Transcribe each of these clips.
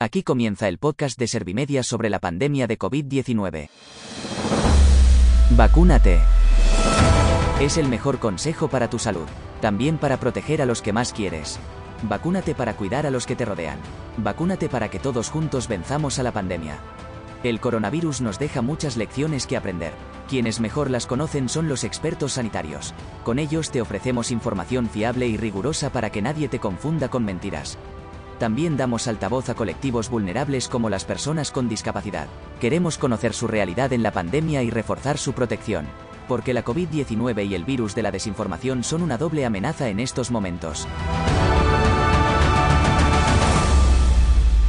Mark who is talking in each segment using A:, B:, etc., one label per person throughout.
A: Aquí comienza el podcast de Servimedia sobre la pandemia de COVID-19. Vacúnate. Es el mejor consejo para tu salud, también para proteger a los que más quieres. Vacúnate para cuidar a los que te rodean. Vacúnate para que todos juntos venzamos a la pandemia. El coronavirus nos deja muchas lecciones que aprender. Quienes mejor las conocen son los expertos sanitarios. Con ellos te ofrecemos información fiable y rigurosa para que nadie te confunda con mentiras. También damos altavoz a colectivos vulnerables como las personas con discapacidad. Queremos conocer su realidad en la pandemia y reforzar su protección. Porque la COVID-19 y el virus de la desinformación son una doble amenaza en estos momentos.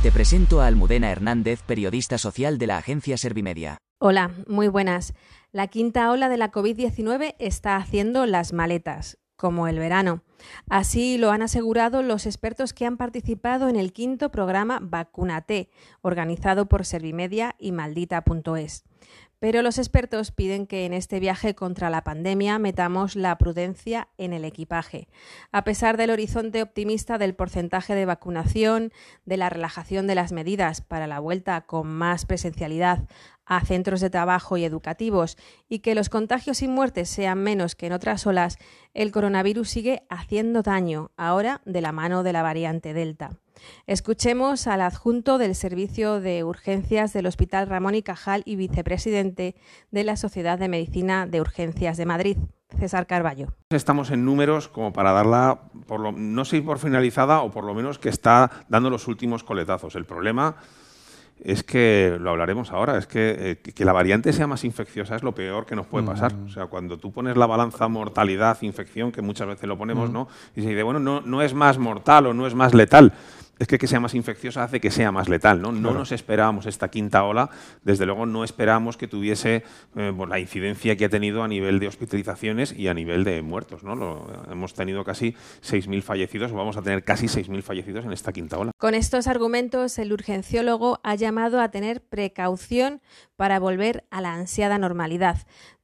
A: Te presento a Almudena Hernández, periodista social de la agencia Servimedia.
B: Hola, muy buenas. La quinta ola de la COVID-19 está haciendo las maletas como el verano. Así lo han asegurado los expertos que han participado en el quinto programa Vacunate, organizado por Servimedia y Maldita.es. Pero los expertos piden que en este viaje contra la pandemia metamos la prudencia en el equipaje. A pesar del horizonte optimista del porcentaje de vacunación, de la relajación de las medidas para la vuelta con más presencialidad a centros de trabajo y educativos y que los contagios y muertes sean menos que en otras olas, el coronavirus sigue haciendo daño, ahora de la mano de la variante Delta. Escuchemos al adjunto del Servicio de Urgencias del Hospital Ramón y Cajal y vicepresidente de la Sociedad de Medicina de Urgencias de Madrid, César Carballo.
C: Estamos en números como para darla, por lo, no sé por finalizada o por lo menos que está dando los últimos coletazos. El problema es que, lo hablaremos ahora, es que, eh, que la variante sea más infecciosa es lo peor que nos puede pasar. O sea, cuando tú pones la balanza mortalidad, infección, que muchas veces lo ponemos, ¿no? Y se dice, bueno, no, no es más mortal o no es más letal es que que sea más infecciosa hace que sea más letal. No, no nos esperábamos esta quinta ola, desde luego no esperábamos que tuviese eh, pues, la incidencia que ha tenido a nivel de hospitalizaciones y a nivel de muertos. ¿no? Lo, hemos tenido casi 6.000 fallecidos, o vamos a tener casi 6.000 fallecidos en esta quinta ola.
B: Con estos argumentos, el urgenciólogo ha llamado a tener precaución para volver a la ansiada normalidad.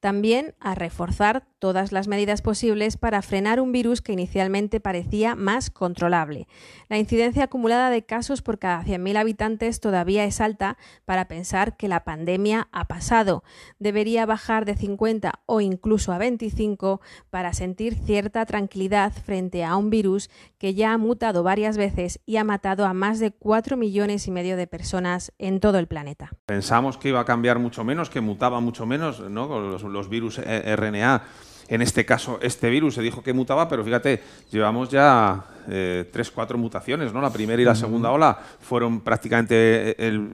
B: También a reforzar todas las medidas posibles para frenar un virus que inicialmente parecía más controlable. La incidencia acumulada de casos por cada 100.000 habitantes todavía es alta para pensar que la pandemia ha pasado. Debería bajar de 50 o incluso a 25 para sentir cierta tranquilidad frente a un virus que ya ha mutado varias veces y ha matado a más de 4 millones y medio de personas en todo el planeta.
C: Pensamos que iba a cambiar mucho menos, que mutaba mucho menos, ¿no? Los, los virus RNA. En este caso, este virus se dijo que mutaba, pero fíjate, llevamos ya eh, tres, cuatro mutaciones, ¿no? La primera y la segunda ola fueron prácticamente el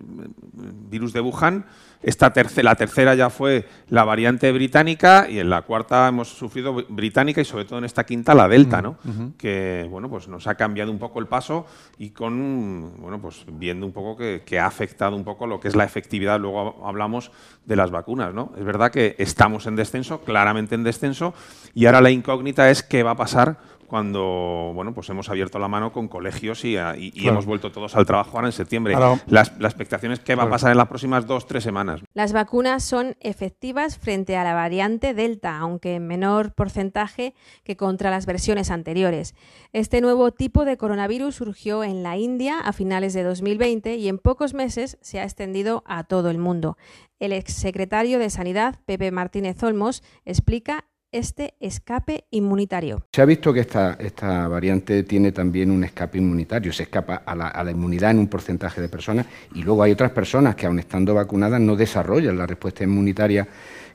C: virus de Wuhan. Esta tercera, la tercera ya fue la variante británica y en la cuarta hemos sufrido británica y sobre todo en esta quinta la delta, ¿no? Que bueno, pues nos ha cambiado un poco el paso y con bueno, pues viendo un poco que, que, ha afectado un poco lo que es la efectividad. Luego hablamos de las vacunas, ¿no? Es verdad que estamos en descenso, claramente en descenso, y ahora la incógnita es qué va a pasar cuando bueno pues hemos abierto la mano con colegios y, y, hemos vuelto todos al trabajo ahora en septiembre. la expectación es qué va a pasar en las próximas dos, tres semanas.
B: Las vacunas son efectivas frente a la variante Delta, aunque en menor porcentaje que contra las versiones anteriores. Este nuevo tipo de coronavirus surgió en la India a finales de 2020 y en pocos meses se ha extendido a todo el mundo. El exsecretario de Sanidad, Pepe Martínez Olmos, explica este escape inmunitario.
D: Se ha visto que esta, esta variante tiene también un escape inmunitario, se escapa a la, a la, inmunidad en un porcentaje de personas y luego hay otras personas que aun estando vacunadas no desarrollan la respuesta inmunitaria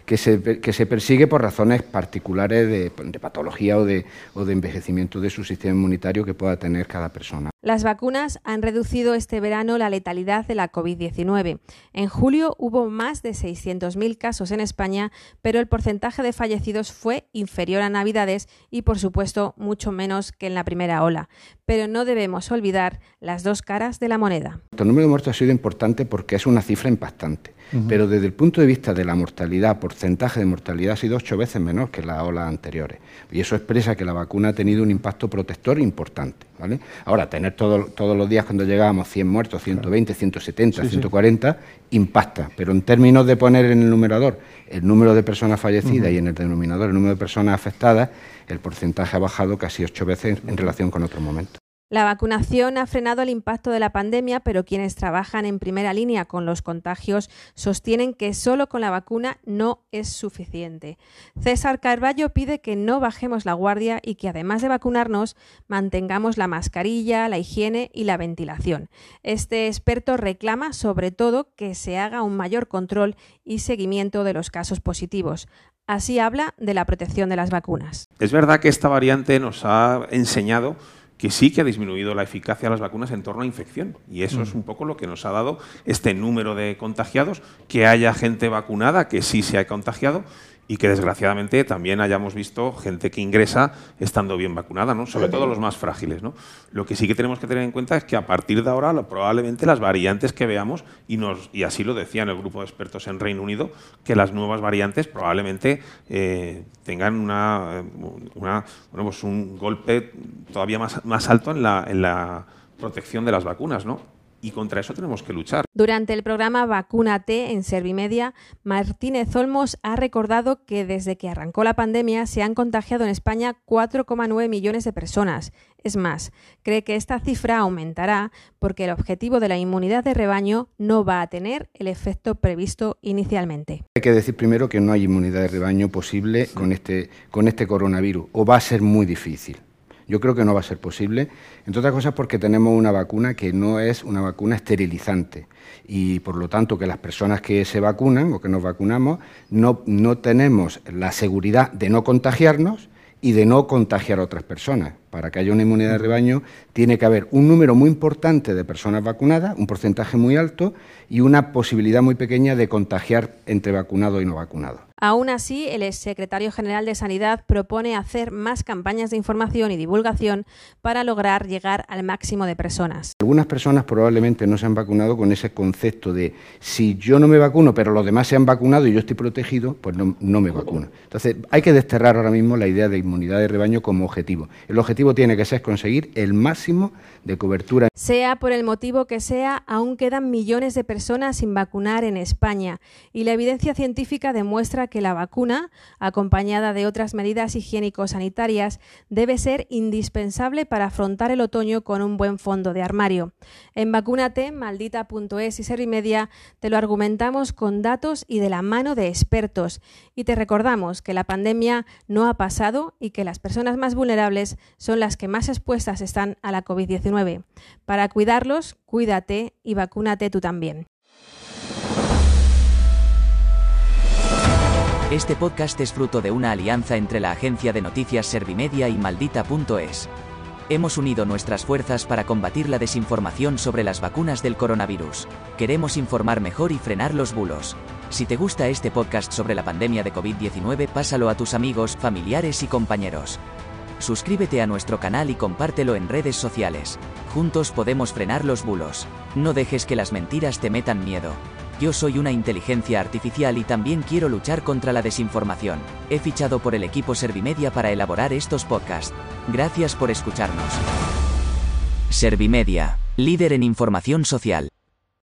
D: que se, que se persigue por razones particulares de, de patología o de, o de envejecimiento de su sistema inmunitario que pueda tener cada persona.
B: Las vacunas han reducido este verano la letalidad de la COVID-19. En julio hubo más de 600.000 casos en España, pero el porcentaje de fallecidos fue inferior a Navidades y, por supuesto, mucho menos que en la primera ola. Pero no debemos olvidar las dos caras de la moneda.
D: El número de muertos ha sido importante porque es una cifra impactante. Uh -huh. Pero desde el punto de vista de la mortalidad, porcentaje de mortalidad ha sido ocho veces menor que las olas anteriores. Y eso expresa que la vacuna ha tenido un impacto protector importante. ¿vale? Ahora, tener todo, todos los días cuando llegábamos 100 muertos, 120, 170, sí, 140, sí. impacta. Pero en términos de poner en el numerador el número de personas fallecidas uh -huh. y en el denominador el número de personas afectadas, el porcentaje ha bajado casi ocho veces en relación con otro momento.
B: La vacunación ha frenado el impacto de la pandemia, pero quienes trabajan en primera línea con los contagios sostienen que solo con la vacuna no es suficiente. César Carballo pide que no bajemos la guardia y que además de vacunarnos mantengamos la mascarilla, la higiene y la ventilación. Este experto reclama sobre todo que se haga un mayor control y seguimiento de los casos positivos. Así habla de la protección de las vacunas.
C: Es verdad que esta variante nos ha enseñado que sí que ha disminuido la eficacia de las vacunas en torno a infección. Y eso es mm. un poco lo que nos ha dado este número de contagiados, que haya gente vacunada que sí se ha contagiado y que desgraciadamente también hayamos visto gente que ingresa estando bien vacunada, ¿no? sobre todo los más frágiles. ¿no? Lo que sí que tenemos que tener en cuenta es que a partir de ahora probablemente las variantes que veamos, y, nos, y así lo decían el grupo de expertos en Reino Unido, que las nuevas variantes probablemente eh, tengan una, una, bueno, pues un golpe todavía más, más alto en la, en la protección de las vacunas. ¿no? Y contra eso tenemos que luchar.
B: Durante el programa Vacúnate en Servimedia, Martínez Olmos ha recordado que desde que arrancó la pandemia se han contagiado en España 4,9 millones de personas. Es más, cree que esta cifra aumentará porque el objetivo de la inmunidad de rebaño no va a tener el efecto previsto inicialmente.
D: Hay que decir primero que no hay inmunidad de rebaño posible con este, con este coronavirus, o va a ser muy difícil. Yo creo que no va a ser posible, entre otras cosas porque tenemos una vacuna que no es una vacuna esterilizante y por lo tanto que las personas que se vacunan o que nos vacunamos no, no tenemos la seguridad de no contagiarnos y de no contagiar a otras personas. Para que haya una inmunidad de rebaño tiene que haber un número muy importante de personas vacunadas, un porcentaje muy alto y una posibilidad muy pequeña de contagiar entre vacunados y no vacunados.
B: Aún así, el secretario general de Sanidad propone hacer más campañas de información y divulgación para lograr llegar al máximo de personas.
D: Algunas personas probablemente no se han vacunado con ese concepto de si yo no me vacuno, pero los demás se han vacunado y yo estoy protegido, pues no, no me vacuno. Entonces, hay que desterrar ahora mismo la idea de inmunidad de rebaño como objetivo. El objetivo tiene que ser conseguir el máximo de cobertura.
B: Sea por el motivo que sea, aún quedan millones de personas sin vacunar en España y la evidencia científica demuestra que la vacuna, acompañada de otras medidas higiénico-sanitarias, debe ser indispensable para afrontar el otoño con un buen fondo de armario. En Vacúnate, maldita.es y Servimedia te lo argumentamos con datos y de la mano de expertos y te recordamos que la pandemia no ha pasado y que las personas más vulnerables las que más expuestas están a la COVID-19. Para cuidarlos, cuídate y vacúnate tú también.
A: Este podcast es fruto de una alianza entre la agencia de noticias Servimedia y Maldita.es. Hemos unido nuestras fuerzas para combatir la desinformación sobre las vacunas del coronavirus. Queremos informar mejor y frenar los bulos. Si te gusta este podcast sobre la pandemia de COVID-19, pásalo a tus amigos, familiares y compañeros. Suscríbete a nuestro canal y compártelo en redes sociales. Juntos podemos frenar los bulos. No dejes que las mentiras te metan miedo. Yo soy una inteligencia artificial y también quiero luchar contra la desinformación. He fichado por el equipo Servimedia para elaborar estos podcasts. Gracias por escucharnos. Servimedia, líder en información social.